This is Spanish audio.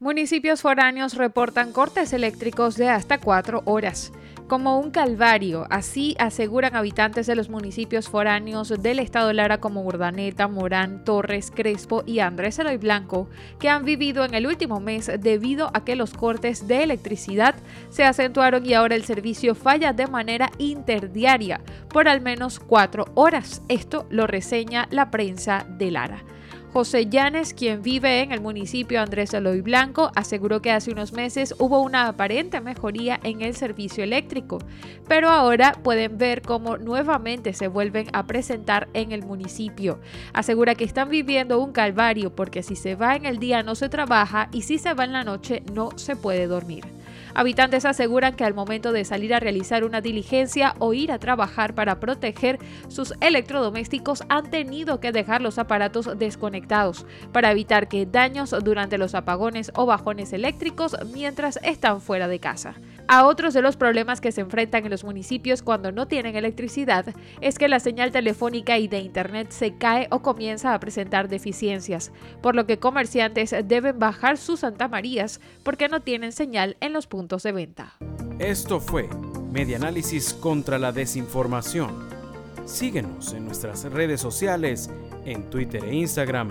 Municipios foráneos reportan cortes eléctricos de hasta cuatro horas como un calvario. Así aseguran habitantes de los municipios foráneos del estado Lara como Urdaneta, Morán, Torres, Crespo y Andrés Eloy Blanco, que han vivido en el último mes debido a que los cortes de electricidad se acentuaron y ahora el servicio falla de manera interdiaria por al menos cuatro horas. Esto lo reseña la prensa de Lara. José Llanes, quien vive en el municipio Andrés Eloy Blanco, aseguró que hace unos meses hubo una aparente mejoría en el servicio eléctrico, pero ahora pueden ver cómo nuevamente se vuelven a presentar en el municipio. Asegura que están viviendo un calvario porque si se va en el día no se trabaja y si se va en la noche no se puede dormir. Habitantes aseguran que al momento de salir a realizar una diligencia o ir a trabajar para proteger sus electrodomésticos han tenido que dejar los aparatos desconectados para evitar que daños durante los apagones o bajones eléctricos mientras están fuera de casa. A otros de los problemas que se enfrentan en los municipios cuando no tienen electricidad es que la señal telefónica y de internet se cae o comienza a presentar deficiencias, por lo que comerciantes deben bajar sus Santa Marías porque no tienen señal en los puntos de venta. Esto fue Medianálisis contra la Desinformación. Síguenos en nuestras redes sociales, en Twitter e Instagram